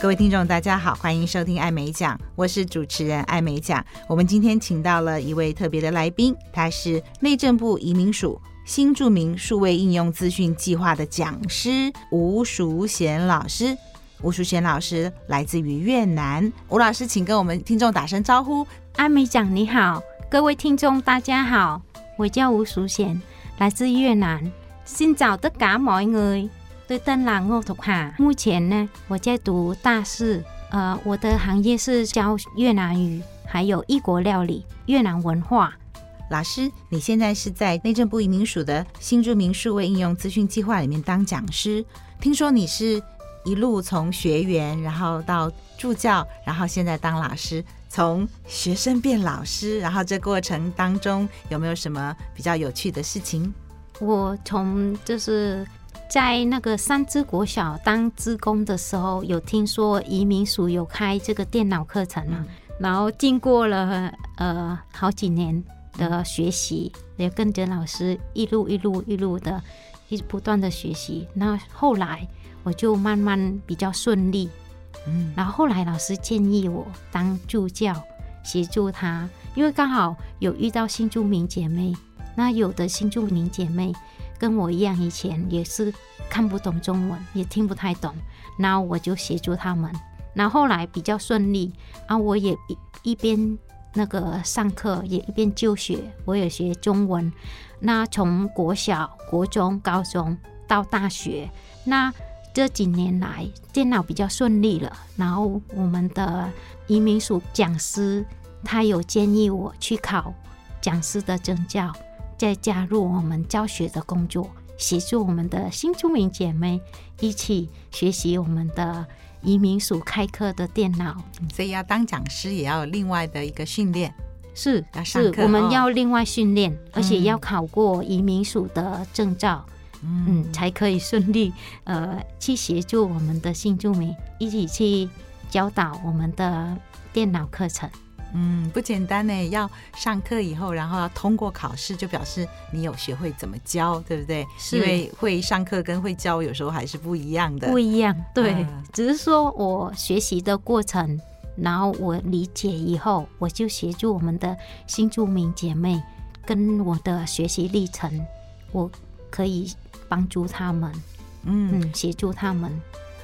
各位听众，大家好，欢迎收听艾美奖，我是主持人艾美奖。我们今天请到了一位特别的来宾，他是内政部移民署新住民数位应用资讯计划的讲师吴淑贤老师。吴淑贤老师来自于越南，吴老师，请跟我们听众打声招呼。阿美讲你好，各位听众大家好，我叫吴淑贤，来自越南。新找的嘎 mọi người 对，邓兰奥图哈。目前呢，我在读大四，呃，我的行业是教越南语，还有异国料理、越南文化。老师，你现在是在内政部移民署的新住民数位应用资讯计划里面当讲师。听说你是一路从学员，然后到助教，然后现在当老师，从学生变老师，然后这过程当中有没有什么比较有趣的事情？我从就是。在那个三芝国小当职工的时候，有听说移民署有开这个电脑课程啊，然后经过了呃好几年的学习，也跟着老师一路一路一路的，一直不断的学习。那后来我就慢慢比较顺利，嗯，然后后来老师建议我当助教，协助他，因为刚好有遇到新住民姐妹，那有的新住民姐妹。跟我一样，以前也是看不懂中文，也听不太懂，然后我就协助他们。然后后来比较顺利，然后我也一一边那个上课，也一边就学，我也学中文。那从国小、国中、高中到大学，那这几年来电脑比较顺利了。然后我们的移民署讲师他有建议我去考讲师的证照。再加入我们教学的工作，协助我们的新住民姐妹一起学习我们的移民署开课的电脑。所以要当讲师，也要有另外的一个训练，是是我们要另外训练，哦、而且要考过移民署的证照，嗯，嗯，才可以顺利呃去协助我们的新住民一起去教导我们的电脑课程。嗯，不简单呢。要上课以后，然后要通过考试，就表示你有学会怎么教，对不对？是。因为会上课跟会教有时候还是不一样的。不一样，对。嗯，只是说我学习的过程，然后我理解以后，我就协助我们的新住民姐妹跟我的学习历程，我可以帮助他们，嗯，嗯，协助他们。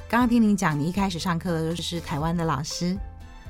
刚刚听您讲，你一开始上课的时候是台湾的老师。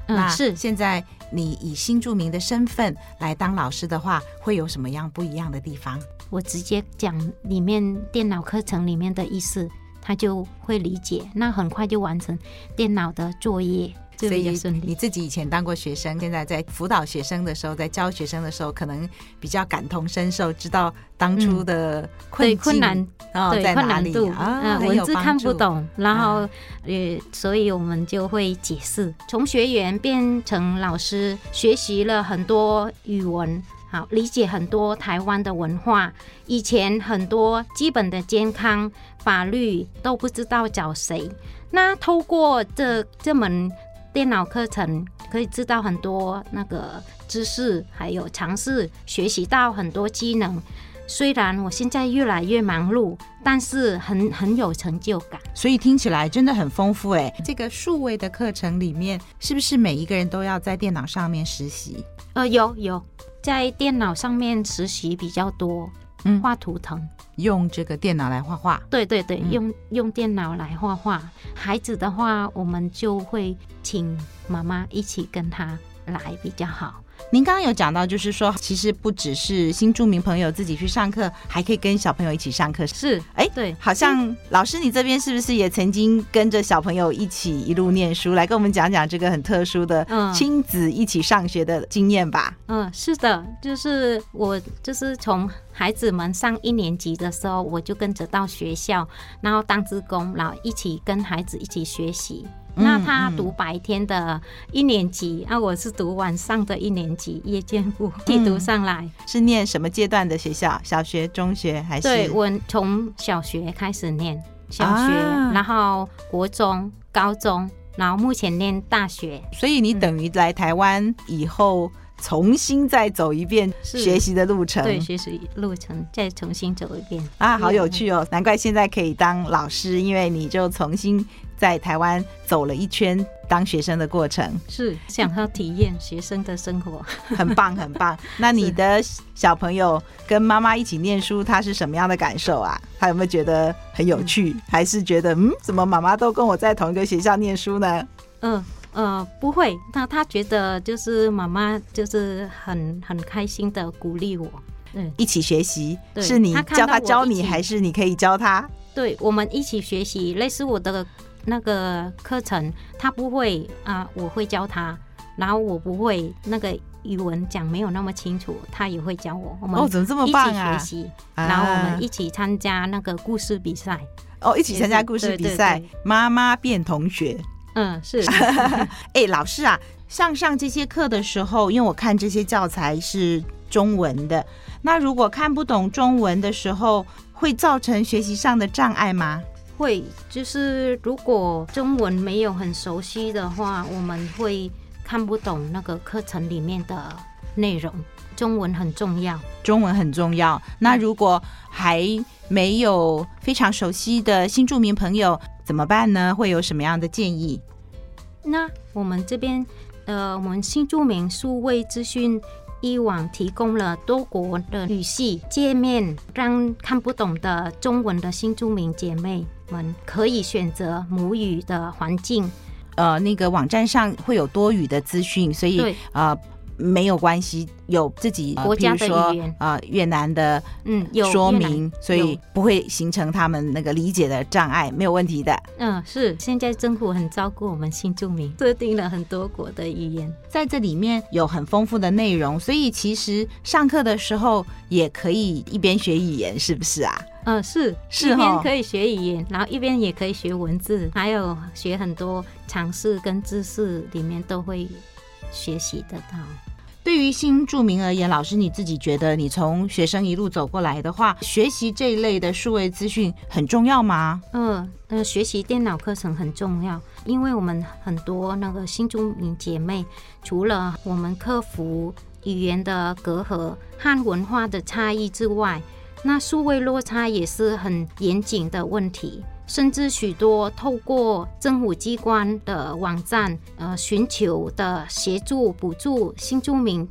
嗯，是。现在你以新著名的身份来当老师的话，会有什么样不一样的地方？我直接讲里面电脑课程里面的意思，他就会理解，那很快就完成电脑的作业。所以你自己以前当过学生，现在在辅导学生的时候，在教学生的时候，可能比较感同身受，知道当初的困困难哦在哪里度啊，文字看不懂，然后呃，所以我们就会解释。从学员变成老师，学习了很多语文，好理解很多台湾的文化。以前很多基本的健康、法律都不知道找谁，那透过这这门。电脑课程可以知道很多那个知识，还有尝试学习到很多技能。虽然我现在越来越忙碌，但是很很有成就感。所以听起来真的很丰富哎。这个数位的课程里面，是不是每一个人都要在电脑上面实习？呃，有有，在电脑上面实习比较多。嗯，画图腾，用这个电脑来画画。对对对，嗯、用用电脑来画画。孩子的话，我们就会请妈妈一起跟他来比较好。您刚刚有讲到，就是说，其实不只是新住民朋友自己去上课，还可以跟小朋友一起上课。是，哎，对，好像老师你这边是不是也曾经跟着小朋友一起一路念书？来跟我们讲讲这个很特殊的亲子一起上学的经验吧。嗯，是的，就是我就是从孩子们上一年级的时候，我就跟着到学校，然后当职工，然后一起跟孩子一起学习。那他读白天的一年级，啊、我是读晚上的一年级，夜间部 就读上来。嗯、是念什么阶段的学校？小学、中学还是？对，我从小学开始念小学，啊、然后国中、高中，然后目前念大学。所以你等于来台湾以后。重新再走一遍学习的路程，对，学习路程再重新走一遍啊，好有趣哦！难怪现在可以当老师，因为你就重新在台湾走了一圈当学生的过程，是想要体验学生的生活，很棒 很棒。那你的小朋友跟妈妈一起念书，他是什么样的感受啊？他有没有觉得很有趣，嗯、还是觉得嗯，怎么妈妈都跟我在同一个学校念书呢？嗯。呃，不会，那他觉得就是妈妈就是很很开心的鼓励我，嗯，一起学习，是你教他教你，还是你可以教他？对，我们一起学习，类似我的那个课程，他不会啊，我会教他，然后我不会那个语文讲没有那么清楚，他也会教我。我们哦，怎么这么棒啊？一起学习，然后我们一起参加那个故事比赛。哦，一起参加故事比赛，妈妈变同学。嗯，是。哎、欸，老师啊，上上这些课的时候，因为我看这些教材是中文的，那如果看不懂中文的时候，会造成学习上的障碍吗？会，就是如果中文没有很熟悉的话，我们会看不懂那个课程里面的内容。中文很重要，中文很重要。那如果还没有非常熟悉的新住民朋友怎么办呢？会有什么样的建议？那我们这边，呃，我们新住民数位资讯一网提供了多国的语系界面，让看不懂的中文的新住民姐妹们可以选择母语的环境。呃，那个网站上会有多语的资讯，所以呃。没有关系，有自己国家的语言。啊、呃，越南的嗯有说明嗯，所以不会形成他们那个理解的障碍，没有问题的。嗯，是。现在政府很照顾我们新住民，设定了很多国的语言，在这里面有很丰富的内容，所以其实上课的时候也可以一边学语言，是不是啊？嗯，是。是，一边可以学语言，然后一边也可以学文字，还有学很多常识跟知识，里面都会学习得到。对于新住民而言，老师你自己觉得，你从学生一路走过来的话，学习这一类的数位资讯很重要吗？嗯，呃，学习电脑课程很重要，因为我们很多那个新住民姐妹，除了我们克服语言的隔阂和文化的差异之外，那数位落差也是很严谨的问题。甚至许多透过政府机关的网站，呃，寻求的协助补助新住民，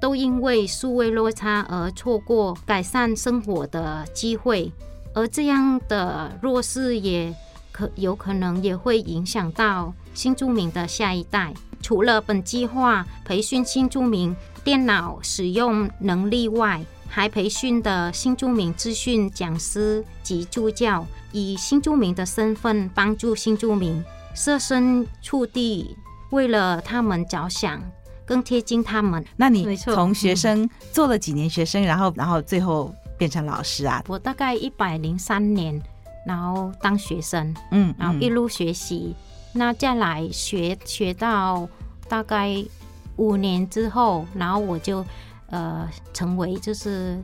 都因为数位落差而错过改善生活的机会，而这样的弱势也可有可能也会影响到新住民的下一代。除了本计划培训新住民电脑使用能力外，还培训的新住民资讯讲师及助教，以新住民的身份帮助新住民设身处地，为了他们着想，更贴近他们。那你从学生做了几年学生，然后然后最后变成老师啊？我大概一百零三年，然后当学生，嗯，然后一路学习，那再来学学到大概五年之后，然后我就。呃，成为就是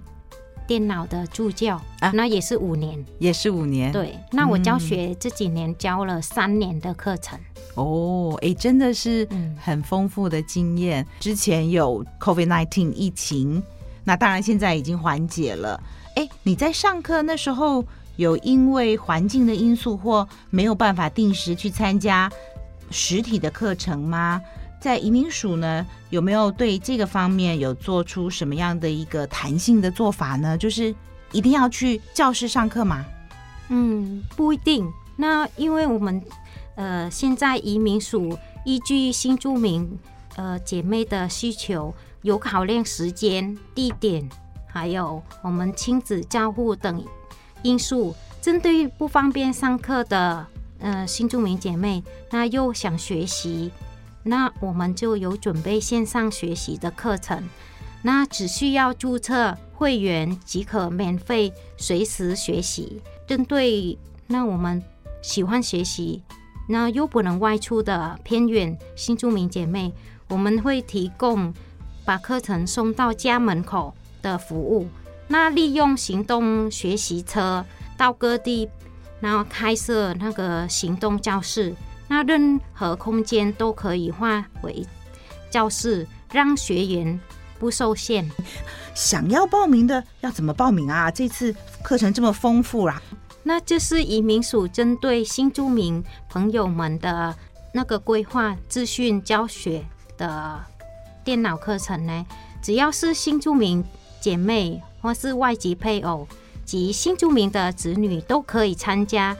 电脑的助教啊，那也是五年，也是五年。对，那我教学这几年教了三年的课程。嗯、哦，哎，真的是很丰富的经验。嗯、之前有 COVID-19 疫情，那当然现在已经缓解了。哎，你在上课那时候有因为环境的因素或没有办法定时去参加实体的课程吗？在移民署呢，有没有对这个方面有做出什么样的一个弹性的做法呢？就是一定要去教室上课吗？嗯，不一定。那因为我们呃，现在移民署依据新住民呃姐妹的需求，有考量时间、地点，还有我们亲子照顾等因素，针对不方便上课的呃新住民姐妹，那又想学习。那我们就有准备线上学习的课程，那只需要注册会员即可免费随时学习。针对那我们喜欢学习，那又不能外出的偏远新住民姐妹，我们会提供把课程送到家门口的服务。那利用行动学习车到各地，然后开设那个行动教室。那任何空间都可以化为教室，让学员不受限。想要报名的要怎么报名啊？这次课程这么丰富啊！那这是移民署针对新住民朋友们的那个规划资讯教学的电脑课程呢，只要是新住民姐妹或是外籍配偶及新住民的子女都可以参加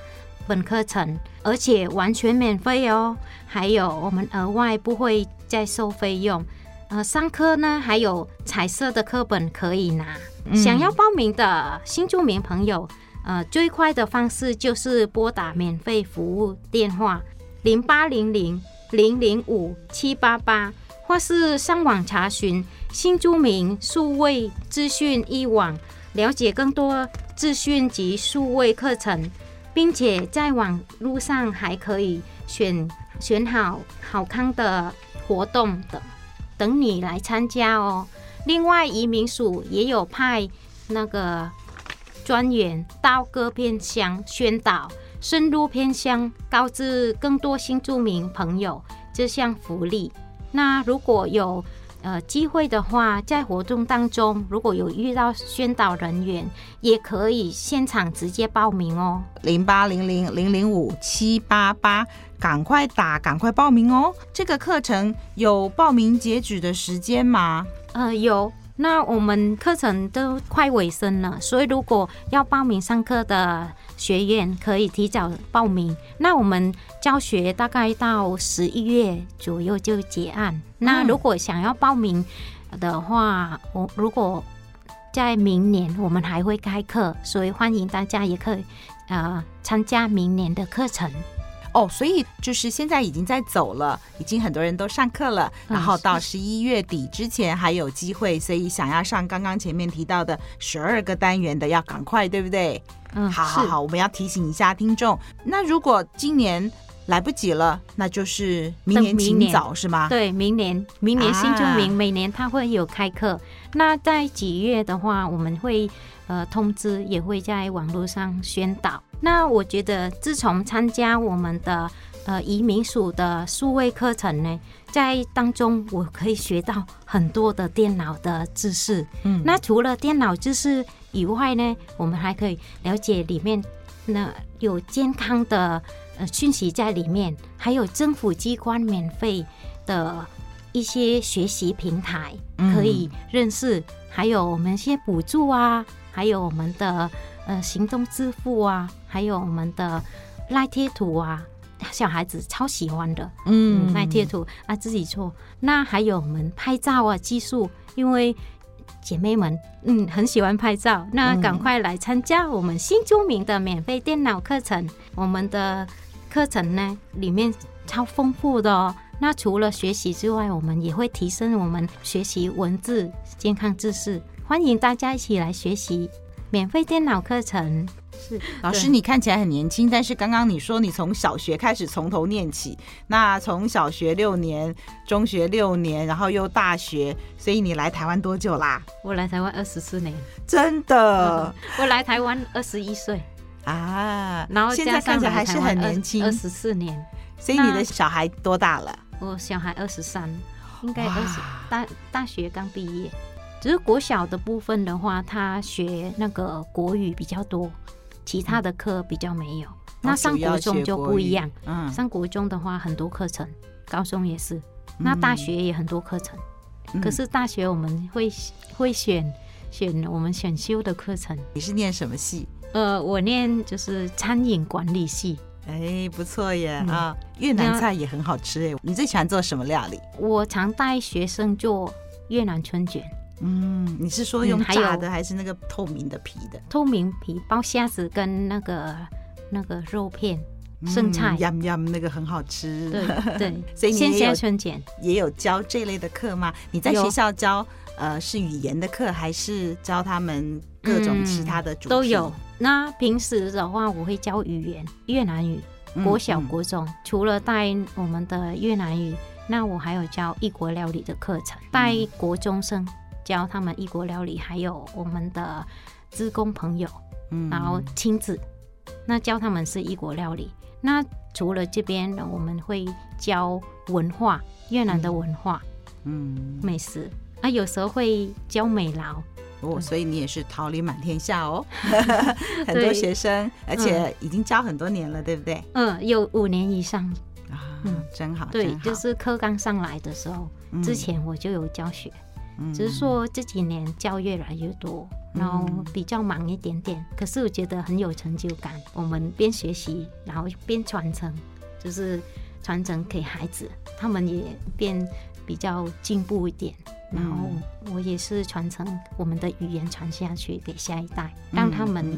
本课程，而且完全免费哦。还有我们额外不会再收费用。呃，上课呢还有彩色的课本可以拿。嗯、想要报名的新住民朋友。呃，最快的方式就是拨打免费服务电话零八零零零零五七八八，或是上网查询新住民数位资讯一网，了解更多资讯及数位课程，并且在网路上还可以选选好好康的活动等等你来参加哦。另外，移民署也有派那个。专员到各偏乡宣导，深入偏乡，告知更多新住民朋友这项福利。那如果有呃机会的话，在活动当中，如果有遇到宣导人员，也可以现场直接报名哦。零八零零零零五七八八，赶快打，赶快报名哦。这个课程有报名截止的时间吗？呃，有。那我们课程都快尾声了，所以如果要报名上课的学院可以提早报名。那我们教学大概到十一月左右就结案。那如果想要报名的话，我如果在明年我们还会开课，所以欢迎大家也可以呃参加明年的课程。哦，所以就是现在已经在走了，已经很多人都上课了，然后到十一月底之前还有机会，所以想要上刚刚前面提到的十二个单元的要赶快，对不对？嗯，好好好，我们要提醒一下听众。那如果今年来不及了，那就是明年清早是吗？对，明年明年新住民每年他会有开课，啊、那在几月的话，我们会呃通知，也会在网络上宣导。那我觉得，自从参加我们的呃移民署的数位课程呢，在当中我可以学到很多的电脑的知识。嗯，那除了电脑知识以外呢，我们还可以了解里面那有健康的呃讯息在里面，还有政府机关免费的一些学习平台可以认识，嗯、还有我们一些补助啊，还有我们的。呃，行动支付啊，还有我们的赖贴图啊，小孩子超喜欢的。嗯，赖贴图啊，自己做。那还有我们拍照啊，技术，因为姐妹们嗯很喜欢拍照，那赶快来参加我们新著名的免费电脑课程。我们的课程呢里面超丰富的哦。那除了学习之外，我们也会提升我们学习文字、健康知识，欢迎大家一起来学习。免费电脑课程。是老师，你看起来很年轻，但是刚刚你说你从小学开始从头念起，那从小学六年，中学六年，然后又大学，所以你来台湾多久啦？我来台湾二十四年，真的，我来台湾二十一岁。啊，然后现在看起来还是很年轻，二十四年，所以你的小孩多大了？我小孩二十三，应该二十大大学刚毕业。只是国小的部分的话，他学那个国语比较多，其他的课比较没有。嗯、那上国中就不一样，嗯，上国中的话很多课程，高中也是，那大学也很多课程。嗯、可是大学我们会会选选我们选修的课程。你是念什么系？呃，我念就是餐饮管理系。哎，不错耶！嗯、啊，越南菜也很好吃哎。你最喜欢做什么料理？我常带学生做越南春卷。嗯，你是说用炸的还是那个透明的皮的？透明皮包虾子跟那个那个肉片、生菜，呀呀，那个很好吃。对对，所以你也有春卷也有教这类的课吗？你在学校教呃是语言的课，还是教他们各种其他的主题？都有。那平时的话，我会教语言越南语，国小国中，除了带我们的越南语，那我还有教异国料理的课程，带国中生。教他们异国料理，还有我们的职工朋友，嗯，然后亲子，那教他们是异国料理。那除了这边呢，我们会教文化，越南的文化，嗯，美食。啊，有时候会教美劳。哦，所以你也是桃李满天下哦，很多学生，而且已经教很多年了，对不对？嗯，有五年以上。啊，嗯，真好。对，就是课刚上来的时候，之前我就有教学，只是说这几年教越来越多，然后比较忙一点点。可是我觉得很有成就感，我们边学习，然后边传承，就是传承给孩子，他们也变比较进步一点。然后我也是传承我们的语言传下去给下一代，让他们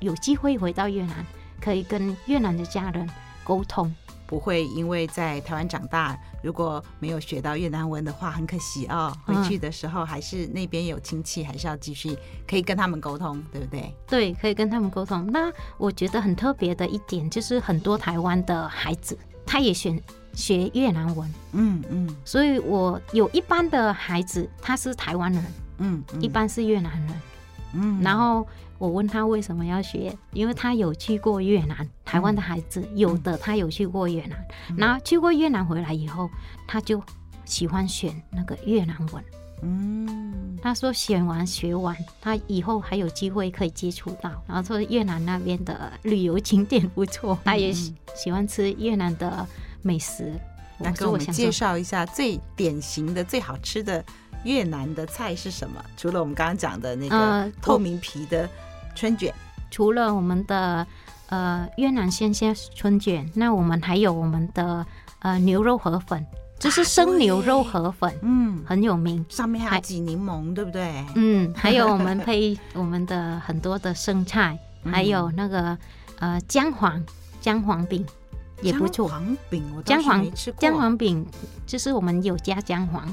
有机会回到越南，可以跟越南的家人沟通，不会因为在台湾长大，如果没有学到越南文的话，很可惜哦。回去的时候还是那边有亲戚，还是要继续可以跟他们沟通，对不对？对，可以跟他们沟通。那我觉得很特别的一点就是，很多台湾的孩子他也选。学越南文，嗯嗯，所以我有一般的孩子，他是台湾人，嗯，一般是越南人，嗯，然后我问他为什么要学，因为他有去过越南，台湾的孩子有的他有去过越南，然后去过越南回来以后，他就喜欢选那个越南文，嗯，他说选完学完，他以后还有机会可以接触到，然后说越南那边的旅游景点不错，他也喜喜欢吃越南的。美食，那跟我们介绍一下最典型的、最好吃的越南的菜是什么？除了我们刚刚讲的那个透明皮的春卷，呃、除了我们的呃越南鲜虾春卷，那我们还有我们的呃牛肉河粉，就是生牛肉河粉，嗯，很有名，上面还有挤柠檬，对不对？嗯，还有我们配我们的很多的生菜，还有那个呃姜黄姜黄饼。也不错，姜黄。姜黄饼就是我们有加姜黄，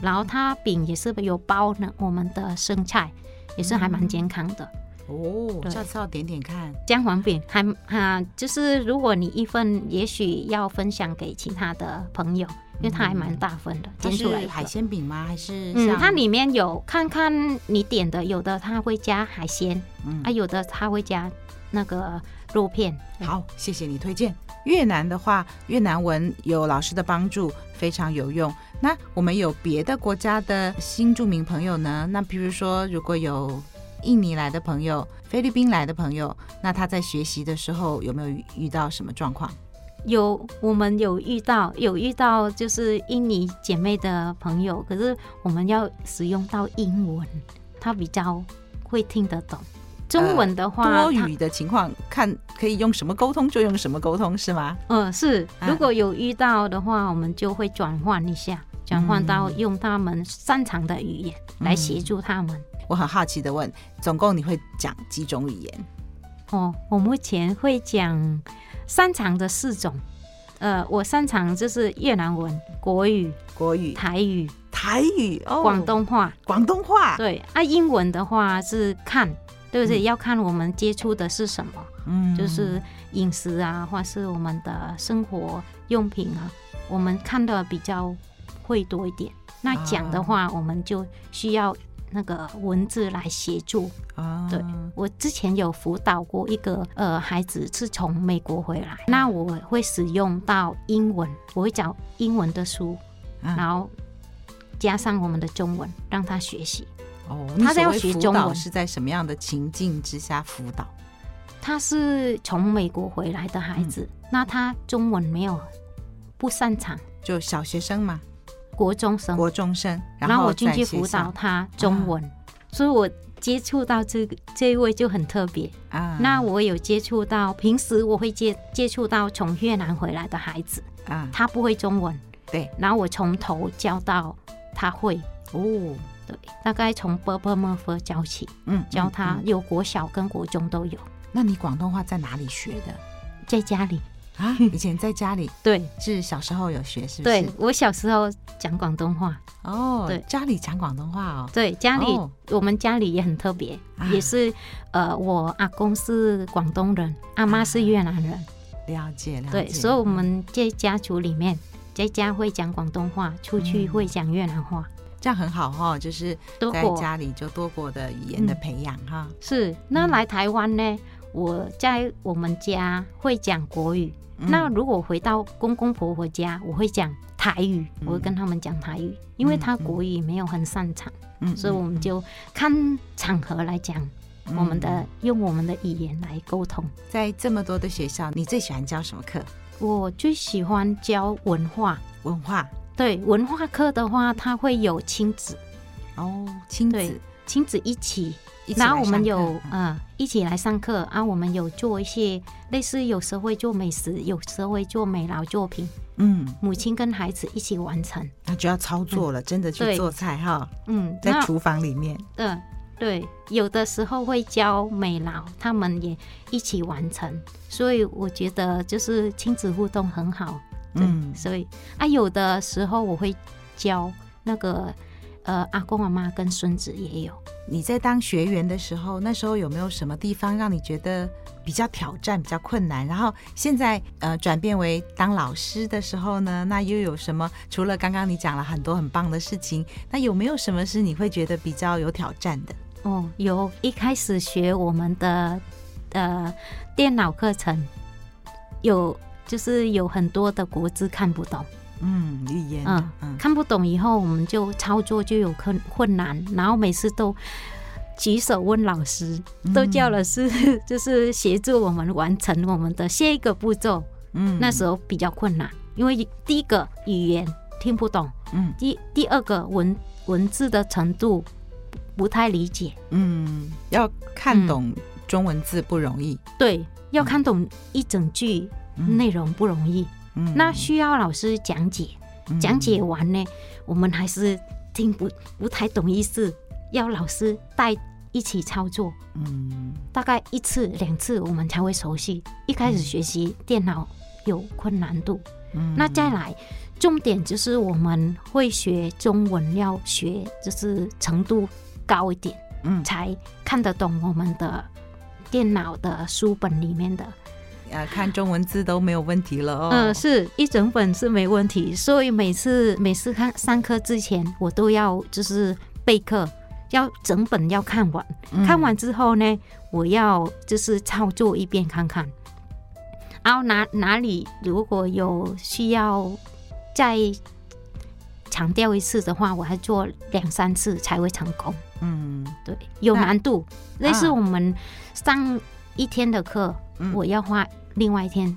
然后它饼也是有包呢，我们的生菜也是还蛮健康的。哦，下次要点点看姜黄饼，还啊，就是如果你一份，也许要分享给其他的朋友，因为它还蛮大份的。煎出来海鲜饼吗？还是嗯，它里面有看看你点的，有的它会加海鲜，嗯，啊，有的它会加那个肉片。好，谢谢你推荐。越南的话，越南文有老师的帮助，非常有用。那我们有别的国家的新住民朋友呢？那比如说，如果有印尼来的朋友、菲律宾来的朋友，那他在学习的时候有没有遇到什么状况？有，我们有遇到，有遇到就是印尼姐妹的朋友，可是我们要使用到英文，他比较会听得懂。中文的话，多语的情况，看可以用什么沟通就用什么沟通，是吗？嗯，是。如果有遇到的话，我们就会转换一下，转换到用他们擅长的语言来协助他们。我很好奇的问，总共你会讲几种语言？哦，我目前会讲擅长的四种。呃，我擅长就是越南文、国语、国语、台语、台语、哦，广东话、广东话。对，啊，英文的话是看。对不对？要看我们接触的是什么，嗯，就是饮食啊，或是我们的生活用品啊，我们看的比较会多一点。那讲的话，我们就需要那个文字来协助。啊，对，我之前有辅导过一个呃孩子是从美国回来，那我会使用到英文，我会找英文的书，然后加上我们的中文，让他学习。哦，他在要学中文是在什么样的情境之下辅导？他是从美国回来的孩子，嗯、那他中文没有不擅长，就小学生嘛，国中生，国中生，然后我进去辅导他中文，啊、所以我接触到这个这一位就很特别。啊。那我有接触到，平时我会接接触到从越南回来的孩子啊，他不会中文，对，然后我从头教到他会。哦。对，大概从 b b m f 教起，嗯，教他有国小跟国中都有。那你广东话在哪里学的？在家里啊？以前在家里？对，是小时候有学，是不是？对，我小时候讲广东话。哦，对，家里讲广东话哦。对，家里我们家里也很特别，也是呃，我阿公是广东人，阿妈是越南人。了解，了解。对，所以我们在家族里面，在家会讲广东话，出去会讲越南话。这样很好哈，就是在家里就多国的语言的培养哈。是，那来台湾呢？我在我们家会讲国语，嗯、那如果回到公公婆婆家，我会讲台语，嗯、我会跟他们讲台语，因为他国语没有很擅长，嗯、所以我们就看场合来讲，嗯、我们的用我们的语言来沟通。在这么多的学校，你最喜欢教什么课？我最喜欢教文化，文化。对，文化课的话，它会有亲子哦，亲子亲子一起。然后我们有呃一起来上课啊，我们有做一些类似，有时候会做美食，有时候会做美劳作品。嗯，母亲跟孩子一起完成，那就要操作了，真的去做菜哈。嗯，在厨房里面。嗯，对，有的时候会教美劳，他们也一起完成，所以我觉得就是亲子互动很好。嗯，所以啊，有的时候我会教那个。呃，阿公阿妈跟孙子也有。你在当学员的时候，那时候有没有什么地方让你觉得比较挑战、比较困难？然后现在呃转变为当老师的时候呢，那又有什么？除了刚刚你讲了很多很棒的事情，那有没有什么是你会觉得比较有挑战的？哦，有。一开始学我们的呃电脑课程，有就是有很多的国字看不懂。嗯，语言嗯，嗯。看不懂以后，我们就操作就有困困难，然后每次都举手问老师，嗯、都叫老师 就是协助我们完成我们的下一个步骤。嗯，那时候比较困难，因为第一个语言听不懂，嗯，第第二个文文字的程度不太理解，嗯，要看懂中文字不容易，嗯、对，要看懂一整句内容不容易。嗯那需要老师讲解，讲解完呢，我们还是听不不太懂意思，要老师带一起操作。嗯，大概一次两次我们才会熟悉。一开始学习电脑有困难度。嗯，那再来重点就是我们会学中文，要学就是程度高一点，嗯，才看得懂我们的电脑的书本里面的。呃，看中文字都没有问题了哦。嗯，是一整本是没问题，所以每次每次看上课之前，我都要就是备课，要整本要看完。嗯、看完之后呢，我要就是操作一遍看看，然后哪哪里如果有需要再强调一次的话，我还做两三次才会成功。嗯，对，有难度。那类似我们上一天的课，嗯、我要花。另外一天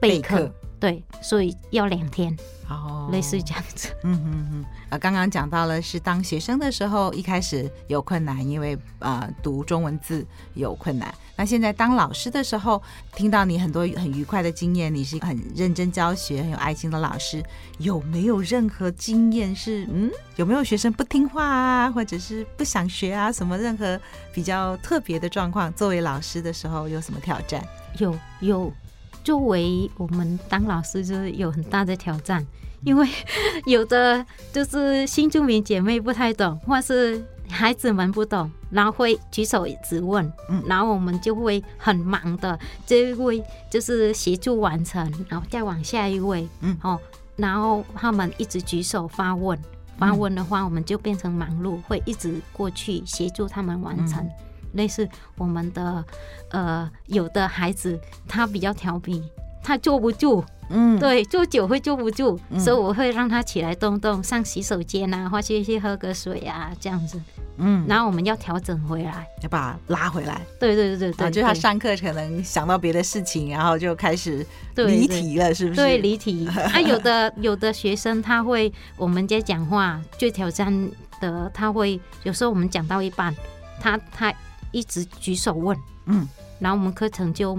备课，备课对，所以要两天，哦，类似这样子。嗯嗯嗯。啊，刚刚讲到了是当学生的时候，一开始有困难，因为呃读中文字有困难。那现在当老师的时候，听到你很多很愉快的经验，你是很认真教学、很有爱心的老师，有没有任何经验是嗯，有没有学生不听话啊，或者是不想学啊，什么任何比较特别的状况？作为老师的时候有什么挑战？有有，作为我们当老师就是有很大的挑战，因为 有的就是新住民姐妹不太懂，或是孩子们不懂，然后会举手质问，然后我们就会很忙的这一位就是协助完成，然后再往下一位，嗯。哦，然后他们一直举手发问，发问的话我们就变成忙碌，会一直过去协助他们完成。类似我们的呃，有的孩子他比较调皮，他坐不住，嗯，对，坐久会坐不住，嗯、所以我会让他起来动动，上洗手间啊，或去去喝个水啊，这样子，嗯，然后我们要调整回来，要把他拉回来，对对对对对，就是他上课可能想到别的事情，然后就开始离题了，是不是？对，离题。啊，有的有的学生他会，我们在讲话最挑战的，他会有时候我们讲到一半，他他。一直举手问，嗯，然后我们课程就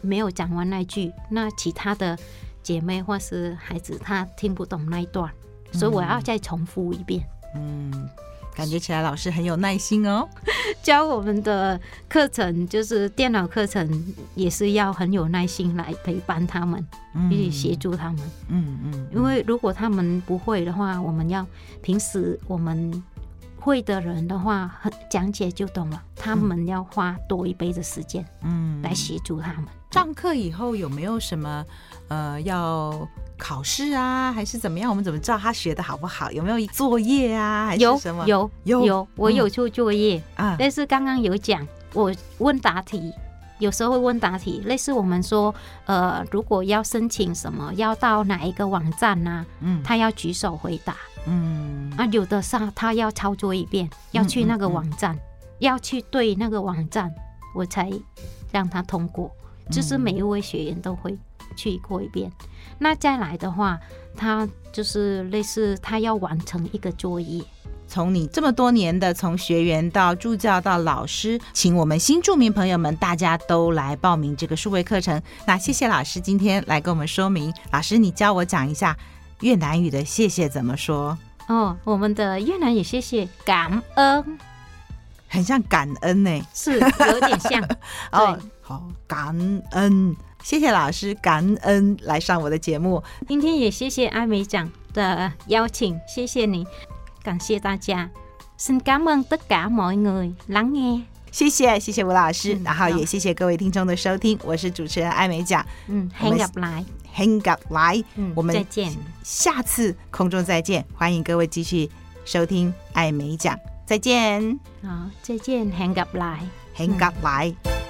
没有讲完那句，那其他的姐妹或是孩子他听不懂那一段，嗯、所以我要再重复一遍。嗯，感觉起来老师很有耐心哦，教我们的课程就是电脑课程，也是要很有耐心来陪伴他们，去协助他们。嗯嗯，嗯，因为如果他们不会的话，我们要平时我们。会的人的话，很讲解就懂了。他们要花多一倍的时间，嗯，来协助他们。上课以后有没有什么呃要考试啊，还是怎么样？我们怎么知道他学的好不好？有没有作业啊？还是什么？有有有有，我有做作业啊。但是刚刚有讲，我问答题，有时候会问答题，类似我们说，呃，如果要申请什么，要到哪一个网站呢、啊？嗯，他要举手回答。嗯，啊，有的上他要操作一遍，要去那个网站，嗯嗯嗯、要去对那个网站，我才让他通过。就是每一位学员都会去过一遍。嗯、那再来的话，他就是类似他要完成一个作业。从你这么多年的从学员到助教到老师，请我们新著名朋友们大家都来报名这个数位课程。那谢谢老师今天来跟我们说明。老师，你教我讲一下越南语的谢谢怎么说？哦，我们的越南语谢谢感恩，很像感恩呢、欸，是有点像。哦，好，感恩，谢谢老师，感恩来上我的节目。今天也谢谢阿美奖的邀请，谢谢你。感谢大家，先感恩 tất cả mọi người lắng nghe。谢谢，谢谢吴老师，嗯、然后也谢谢各位听众的收听，我是主持人艾美奖。嗯，hang up lại，hẹn gặp lại，我们再见，下次空中再见，欢迎各位继续收听艾美奖，再见。好，再见，hang up lại，hẹn gặp lại。